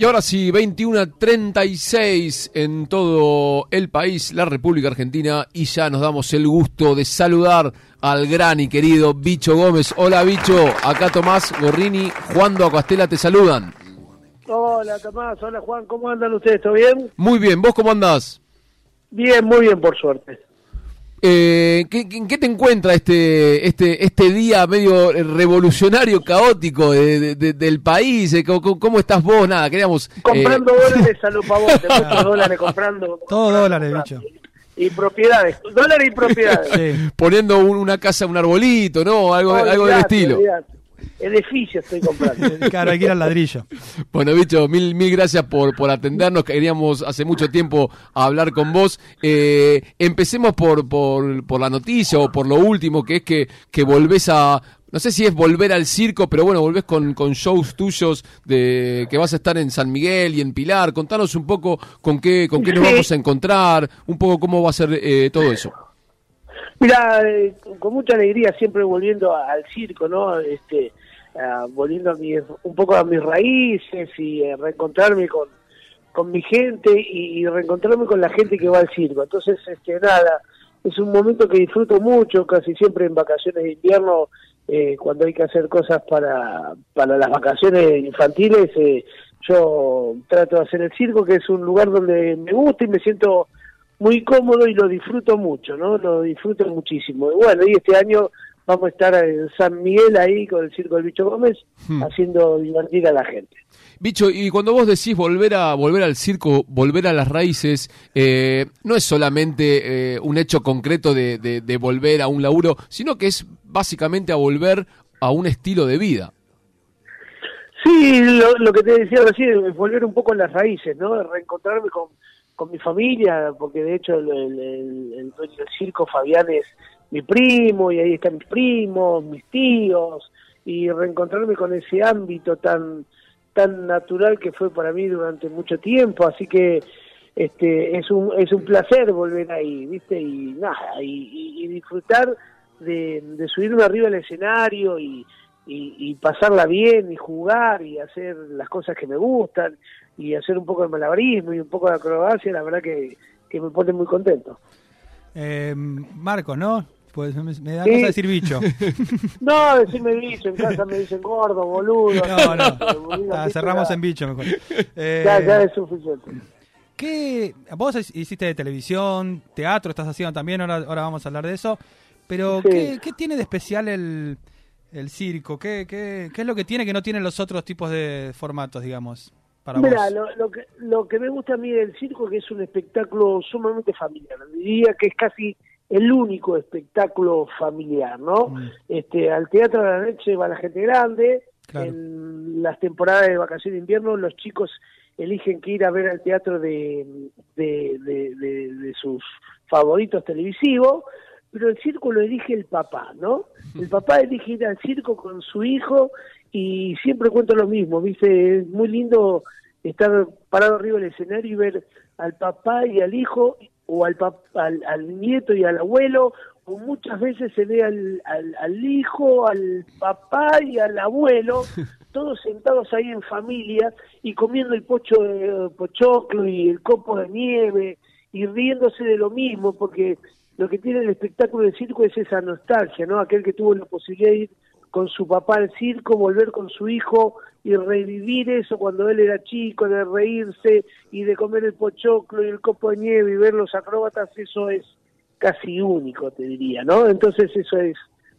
Y ahora sí, 21 a 36 en todo el país, la República Argentina, y ya nos damos el gusto de saludar al gran y querido Bicho Gómez. Hola Bicho, acá Tomás Gorrini, Juan Castela te saludan. Hola Tomás, hola Juan, ¿cómo andan ustedes? ¿Todo bien? Muy bien, ¿vos cómo andás? Bien, muy bien, por suerte. Eh, ¿qué, qué, te encuentra este, este, este día medio revolucionario, caótico del país? Eh, ¿Cómo, estás vos? Nada, queríamos... Comprando eh... dólares a los pavotes, muchos dólares comprando. Todos dólares, bicho. Y propiedades, dólares y propiedades. Sí. Poniendo una casa, un arbolito, ¿no? Algo, algo del estilo edificio estoy comprando. claro, hay que ir al ladrillo. Bueno, bicho, mil, mil gracias por, por atendernos. Queríamos hace mucho tiempo hablar con vos. Eh, empecemos por, por, por la noticia o por lo último, que es que, que volvés a, no sé si es volver al circo, pero bueno, volvés con, con, shows tuyos de que vas a estar en San Miguel y en Pilar. Contanos un poco con qué, con qué nos vamos a encontrar, un poco cómo va a ser eh, todo eso. Mira, eh, con mucha alegría siempre volviendo al circo, ¿no? Este, volviendo a un poco a mis raíces y eh, reencontrarme con, con mi gente y, reencontrarme con la gente que va al circo. Entonces, este, nada, es un momento que disfruto mucho, casi siempre en vacaciones de invierno, eh, cuando hay que hacer cosas para, para las vacaciones infantiles, eh, yo trato de hacer el circo, que es un lugar donde me gusta y me siento muy cómodo y lo disfruto mucho, ¿no? Lo disfruto muchísimo. Y bueno, y este año vamos a estar en San Miguel ahí con el Circo del Bicho Gómez hmm. haciendo divertir a la gente. Bicho, y cuando vos decís volver a volver al circo, volver a las raíces, eh, no es solamente eh, un hecho concreto de, de, volver a un laburo, sino que es básicamente a volver a un estilo de vida. Sí, lo, que te decía recién, es volver un poco a las raíces, ¿no? Reencontrarme con, con mi familia, porque de hecho el, el, dueño del circo, Fabián, es mi primo, y ahí están mis primos, mis tíos, y reencontrarme con ese ámbito tan tan natural que fue para mí durante mucho tiempo, así que este es un es un placer volver ahí, ¿viste? Y nada, y, disfrutar de, de, subirme arriba al escenario y, y, pasarla bien y jugar y hacer las cosas que me gustan y hacer un poco de malabarismo y un poco de acrobacia, la verdad que, que me pone muy contento. Eh, Marcos, ¿no? Pues me, da cosa decir bicho. no, decirme bicho, en casa me dicen gordo, boludo. No, no, ah, cerramos en bicho mejor. Eh, ya, ya es suficiente. ¿Qué, vos hiciste de televisión, teatro, estás haciendo también, ahora, ahora vamos a hablar de eso, pero ¿qué, ¿qué, tiene de especial el, el circo? ¿Qué, qué, ¿Qué es lo que tiene que no tienen los otros tipos de formatos, digamos? Mira, lo, que, lo que me gusta a mí del circo es que es un espectáculo sumamente familiar. Diría que es casi el único espectáculo familiar, ¿no? Mm. Este, al teatro de la noche va la gente grande. En las temporadas de vacaciones de invierno, los chicos eligen que ir a ver al teatro de, de, de sus favoritos televisivos pero el circo lo elige el papá, ¿no? El papá elige ir al circo con su hijo y siempre cuento lo mismo, ¿viste? Es muy lindo estar parado arriba del escenario y ver al papá y al hijo, o al, al, nieto y al abuelo, o muchas veces se ve al, al, hijo, al papá y al abuelo, todos sentados ahí en familia y comiendo el pocho de pochoclo y el copo de nieve y riéndose de lo mismo, porque lo que tiene el espectáculo de circo es esa nostalgia, ¿no? Aquel que tuvo la posibilidad de ir con su papá al circo, volver con su hijo y revivir eso cuando él era chico, de reírse y de comer el pochoclo y el copo de nieve y ver los acróbatas, eso es casi único, te diría, ¿no? Entonces eso es,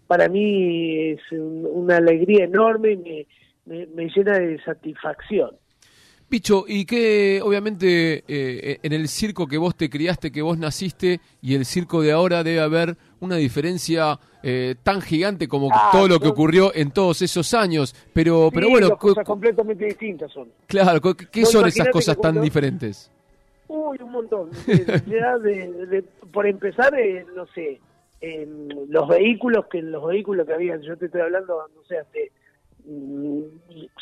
para mí es una alegría enorme y me, me, llena de satisfacción. Picho, y que obviamente eh, en el circo que vos te criaste, que vos naciste, y el circo de ahora debe haber una diferencia eh, tan gigante como ah, todo lo que ocurrió en todos esos años. Pero, pero bueno, cosas completamente distintas son. Claro, ¿qué son esas cosas tan diferentes? Uy, un montón. de, por empezar, eh, no sé, los vehículos que los vehículos que había, yo te estoy hablando, no sé, hace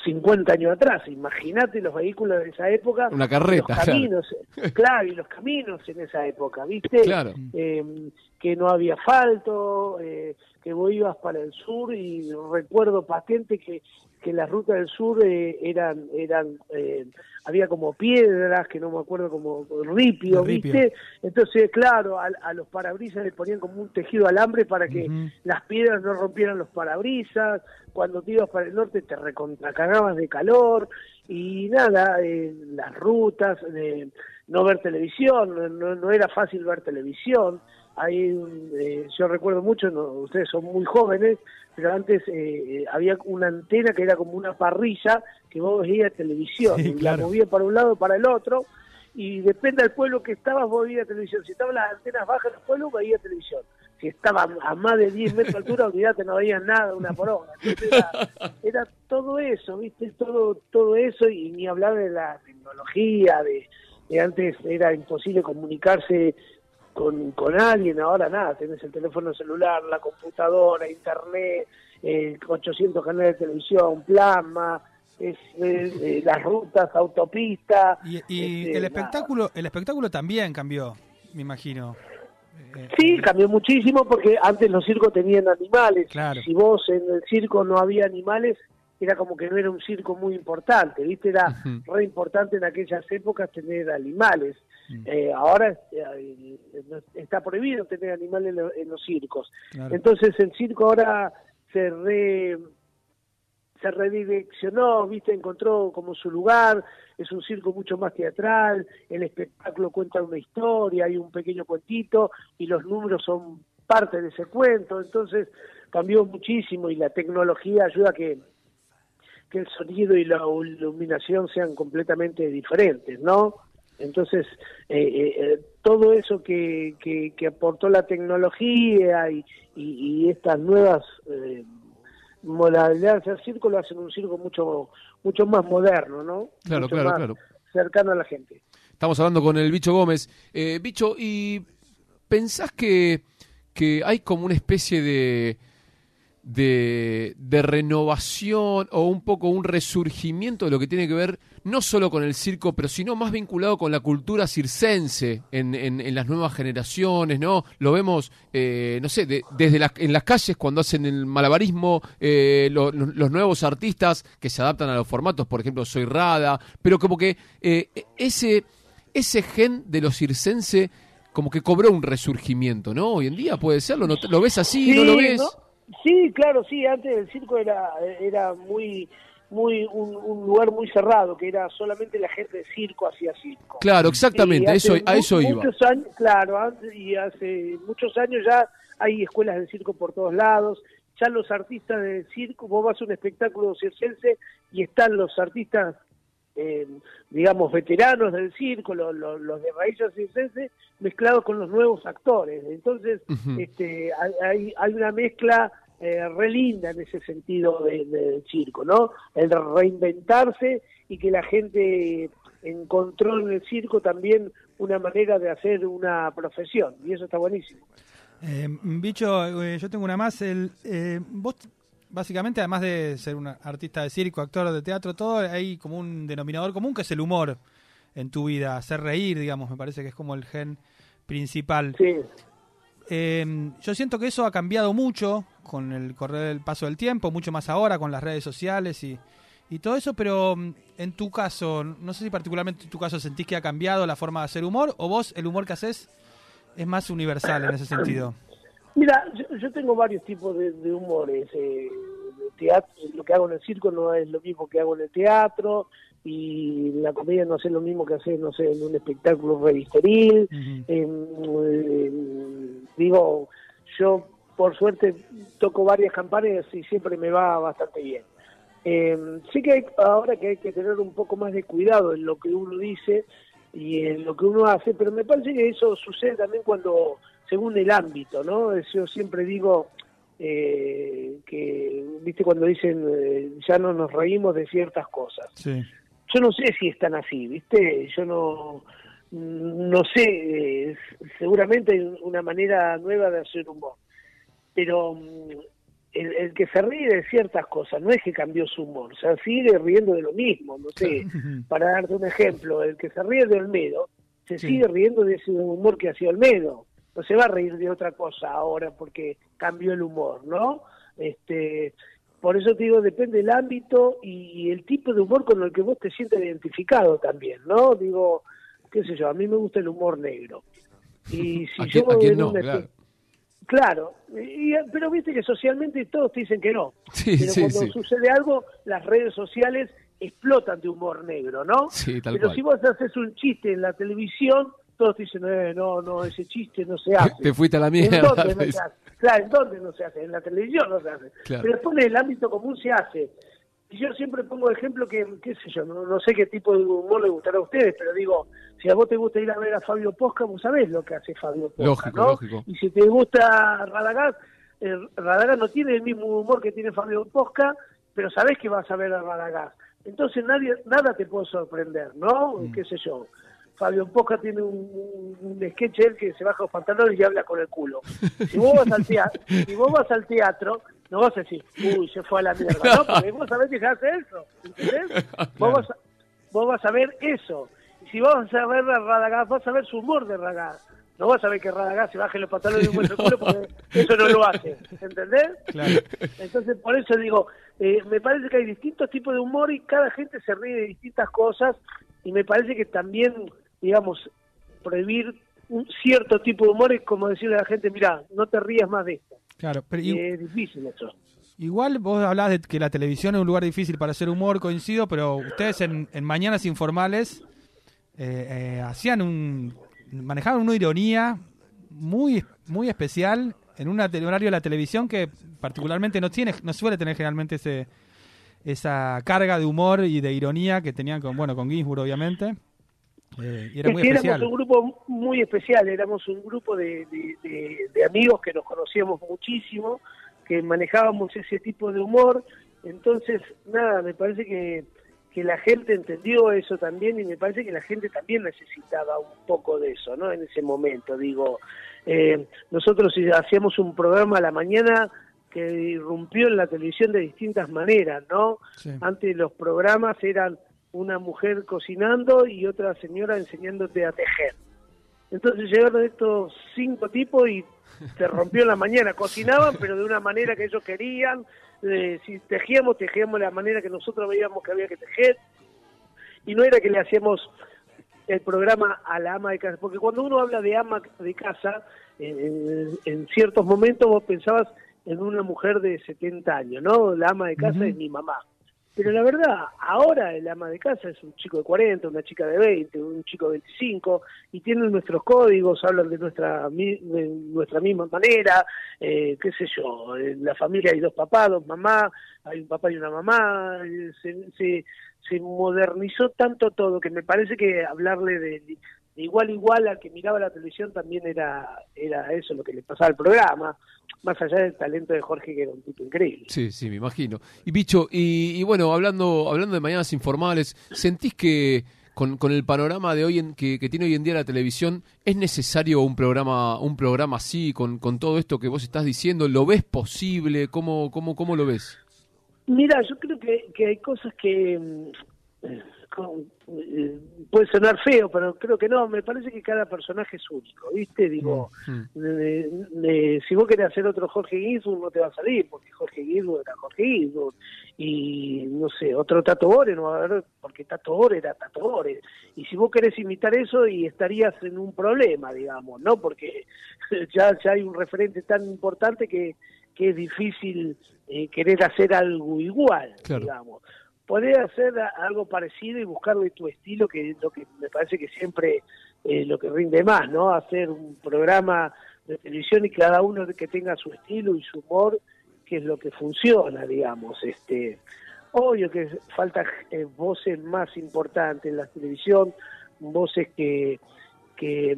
50 años atrás. Imagínate los vehículos de esa época. Una carreta. Los caminos, claro. y los caminos en esa época, ¿viste? Claro. Eh, que no había asfalto, eh, que vos ibas para el sur y recuerdo patente que que las rutas del sur eh, eran, eran eh, había como piedras, que no me acuerdo como ripio, ¿viste? Entonces, claro, a, los parabrisas le ponían como un tejido alambre para que las piedras no rompieran los parabrisas, cuando te ibas para el norte te recontracagabas de calor, y nada, eh, las rutas, no ver televisión, no, no era fácil ver televisión, Ahí, eh, yo recuerdo mucho, ustedes son muy jóvenes, pero antes eh, había una antena que era como una parrilla que vos veías televisión, y la movías para un lado para el otro, y depende del pueblo que estabas, vos veías televisión. Si estaban las antenas bajas del pueblo, veías televisión. Si estaba a más de 10 metros de altura, olvídate, no veías nada, una poronga. Era, era, todo eso, ¿viste? Todo, todo eso, y ni hablar de la tecnología, de, de antes era imposible comunicarse con, con alguien, ahora nada, tenés el teléfono celular, la computadora, internet, eh, 800 canales de televisión, plasma, es, eh, las rutas, autopistas. Y, este, el espectáculo, el espectáculo también cambió, me imagino. Sí, cambió muchísimo porque antes los circos tenían animales. Si vos en el circo no había animales, era como que no era un circo muy importante, ¿viste? Era re importante en aquellas épocas tener animales. Mm. Eh, ahora eh, está prohibido tener animales en, los circos. Entonces el circo ahora se re, se redireccionó, ¿viste? Encontró como su lugar, es un circo mucho más teatral, el espectáculo cuenta una historia, hay un pequeño cuentito y los números son parte de ese cuento, entonces cambió muchísimo y la tecnología ayuda a que que el sonido y la iluminación sean completamente diferentes, ¿no? Entonces, eh, eh, eh, todo eso que, que, aportó la tecnología y, y, estas nuevas modalidades del circo lo hacen un circo mucho mucho más moderno, ¿no? Claro, claro, claro. Cercano a la gente. Estamos hablando con el Bicho Gómez. Bicho, ¿y pensás que, que hay como una especie de de, de, renovación o un poco un resurgimiento de lo que tiene que ver no solo con el circo, pero sino más vinculado con la cultura circense en, en, las nuevas generaciones, ¿no? Lo vemos, eh, no sé, desde las, en las calles cuando hacen el malabarismo, eh, los nuevos artistas que se adaptan a los formatos, por ejemplo, Soy Rada, pero como que eh, ese, ese gen de lo circense como que cobró un resurgimiento, ¿no? Hoy en día puede serlo, ¿no? ¿lo ves así? ¿No lo ves? Sí, claro, sí, antes el circo era, era muy muy un, lugar muy cerrado, que era solamente la gente de circo hacía circo. Claro, exactamente, eso, a eso iba. Años, claro, y hace muchos años ya hay escuelas de circo por todos lados, ya los artistas de circo, vos vas a un espectáculo circense y están los artistas, eh, digamos, veteranos del circo, los, los, de raíces circense, mezclados con los nuevos actores. Entonces, este, hay, hay una mezcla eh, relinda en ese sentido del de circo, ¿no? El reinventarse y que la gente encontró en el circo también una manera de hacer una profesión, y eso está buenísimo. Eh, bicho, eh, yo tengo una más. El, eh, vos, básicamente, además de ser un artista de circo, actor de teatro, todo, hay como un denominador común que es el humor en tu vida, hacer reír, digamos, me parece que es como el gen principal. Sí. Eh, yo siento que eso ha cambiado mucho con el correr del paso del tiempo, mucho más ahora con las redes sociales y, y todo eso, pero mm, en tu caso, no sé si particularmente en tu caso sentís que ha cambiado la forma de hacer humor o vos el humor que haces es más universal en ese sentido. Mira, yo, tengo varios tipos de, humores. Eh, teatro, lo que hago en el circo no es lo mismo que hago en el teatro y la comedia no es lo mismo que hacer, no sé, en un espectáculo revisteril. digo, yo por suerte toco varias campañas y siempre me va bastante bien. Eh, sí que hay, ahora que hay que tener un poco más de cuidado en lo que uno dice y en lo que uno hace, pero me parece que eso sucede también cuando, según el ámbito, ¿no? Yo siempre digo eh, que, viste, cuando dicen eh, ya no nos reímos de ciertas cosas. Sí yo no sé si están así, ¿viste? Yo no, no sé, seguramente hay una manera nueva de hacer humor, pero mm, el, que se ríe de ciertas cosas no es que cambió su humor, o sea, sigue riendo de lo mismo, no sé, para darte un ejemplo, el que se ríe de Olmedo, se sigue riendo de ese humor que hacía Olmedo, no se va a reír de otra cosa ahora porque cambió el humor, ¿no? Este, por eso te digo, depende del ámbito y, el tipo de humor con el que vos te sientes identificado también, ¿no? Digo, qué sé yo, a mí me gusta el humor negro. Y si yo no, claro. Claro, pero viste que socialmente todos te dicen que no. pero cuando sucede algo, las redes sociales explotan de humor negro, ¿no? Sí, tal pero si vos haces un chiste en la televisión, todos dicen, eh, no, no, ese chiste no se hace. Te fuiste a la mierda. ¿En dónde no se hace? Claro, ¿en dónde no se hace? En la televisión no se hace. Pero después en el ámbito común se hace. Y yo siempre pongo ejemplo que, qué sé yo, no, sé qué tipo de humor le gustará a ustedes, pero digo, si a vos te gusta ir a ver a Fabio Posca, vos sabés lo que hace Fabio Posca, lógico, ¿no? Lógico. Y si te gusta Radagast, eh, Radagast no tiene el mismo humor que tiene Fabio Posca, pero sabés que vas a ver a Radagast. Entonces nadie, nada te puede sorprender, ¿no? Mm. ¿Qué sé yo? Fabio Posca tiene un, un, sketch él que se baja los pantalones y habla con el culo. Si vos vas al teatro, si vos vas al teatro no vas a decir, uy, se fue a la mierda, no, porque vos sabés que se hace eso, ¿entendés? Vos, vas a, vos vas a ver eso. Y si vas a ver a Radagás, vas a ver su humor de Radagás. No vas a ver que Radagás se baje los pantalones y un el culo porque eso no lo hace, ¿entendés? Claro. Entonces, por eso digo, eh, me parece que hay distintos tipos de humor y cada gente se ríe de distintas cosas y me parece que también digamos, prohibir un cierto tipo de humor es como decirle a la gente, mira, no te rías más de esto. Claro, pero es difícil eso. Igual vos hablás de que la televisión es un lugar difícil para hacer humor, coincido, pero ustedes en, Mañanas Informales eh, eh, hacían un... manejaban una ironía muy, muy especial en un horario de la televisión que particularmente no tiene, no suele tener generalmente ese esa carga de humor y de ironía que tenían con, bueno, con Ginsburg obviamente. Eh, éramos un grupo muy especial, éramos un grupo de, amigos que nos conocíamos muchísimo, que manejábamos ese tipo de humor, entonces, nada, me parece que, que la gente entendió eso también y me parece que la gente también necesitaba un poco de eso, ¿no? En ese momento, digo, eh, nosotros hacíamos un programa a la mañana que irrumpió en la televisión de distintas maneras, ¿no? Antes los programas eran una mujer cocinando y otra señora enseñándote a tejer. Entonces llegaron estos cinco tipos y se rompió en la mañana. Cocinaban, pero de una manera que ellos querían. Eh, si tejíamos, tejíamos de la manera que nosotros veíamos que había que tejer. Y no era que le hacíamos el programa a la ama de casa, porque cuando uno habla de ama de casa, en, ciertos momentos vos pensabas en una mujer de 70 años, ¿no? La ama de casa es mi mamá. Pero la verdad, ahora el ama de casa es un chico de 40, una chica de 20, un chico de 25, y tienen nuestros códigos, hablan de nuestra, de nuestra misma manera, eh, qué sé yo, en la familia hay dos papás, dos mamás, hay un papá y una mamá, se, se, se modernizó tanto todo que me parece que hablarle de, de igual a igual al que miraba la televisión también era, era eso lo que le pasaba al programa más allá del talento de Jorge, que era un tipo increíble. Sí, sí, me imagino. Y Bicho, y, bueno, hablando, hablando de mañanas informales, ¿sentís que con, con el panorama de hoy en, que, que, tiene hoy en día la televisión, ¿es necesario un programa, un programa así, con, con todo esto que vos estás diciendo? ¿Lo ves posible? ¿Cómo, cómo, cómo lo ves? Mira, yo creo que, que hay cosas que mm, eh, puede sonar feo, pero creo que no, me parece que cada personaje es único, ¿viste? Digo, mm, si vos querés hacer otro Jorge Ginsburg no te va a salir, porque Jorge Ginsburg era Jorge Ginsburg, y no sé, otro Tato Bore no va a haber, porque Tato Bore era Tato Bore, y si vos querés imitar eso y estarías en un problema, digamos, ¿no? Porque ya, ya hay un referente tan importante que, que es difícil eh, querer hacer algo igual, digamos poder hacer algo parecido y buscarle tu estilo, que es lo que me parece que siempre eh, lo que rinde más, ¿no? Hacer un programa de televisión y cada uno que tenga su estilo y su humor, que es lo que funciona, digamos. Este, obvio que falta eh, voces más importantes en la televisión, voces que, que,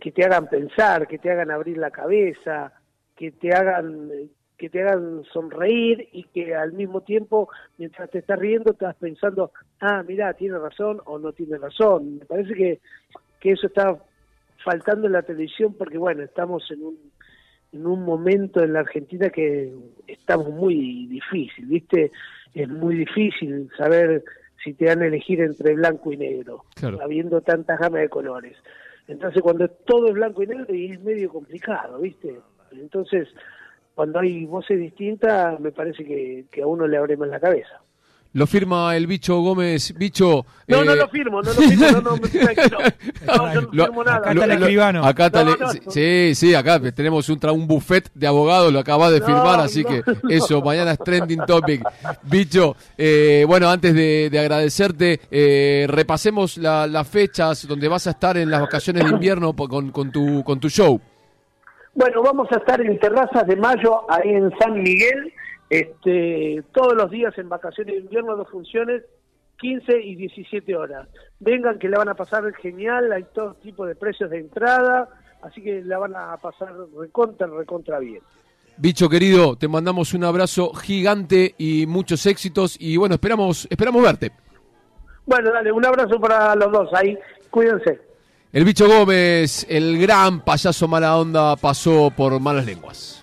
que te hagan pensar, que te hagan abrir la cabeza, que te hagan que te hagan sonreír y que al mismo tiempo, mientras te estás riendo, estás pensando, ah, mira, tiene razón o no tiene razón. Me parece que, que eso está faltando en la televisión porque, bueno, estamos en un, en un momento en la Argentina que estamos muy difícil, ¿viste? Es muy difícil saber si te van a elegir entre blanco y negro, habiendo tantas gamas de colores. Entonces, cuando todo es blanco y negro, y es medio complicado, ¿viste? Entonces, cuando hay voces distintas, me parece que, que a uno le abre más la cabeza. Lo firma el bicho Gómez. Bicho. No, eh... no lo firmo, no lo firmo, no, no, me no, no, yo no firmo nada. Acá está el escribano. Acá está no, sí, sí, acá tenemos un, un buffet de abogados, lo acabas de firmar, así que eso, mañana es trending topic. Bicho, eh, bueno, antes de, de agradecerte, eh, repasemos la, las fechas donde vas a estar en las vacaciones de invierno con, con, tu, con tu show. Bueno, vamos a estar en Terrazas de Mayo, ahí en San Miguel, este, todos los días en vacaciones de invierno, dos funciones, 15 y 17 horas. Vengan que la van a pasar genial, hay todo tipo de precios de entrada, así que la van a pasar recontra, recontra bien. Bicho querido, te mandamos un abrazo gigante y muchos éxitos y bueno, esperamos, esperamos verte. Bueno, dale, un abrazo para los dos ahí, cuídense. El bicho Gómez, el gran payaso mala onda, pasó por malas lenguas.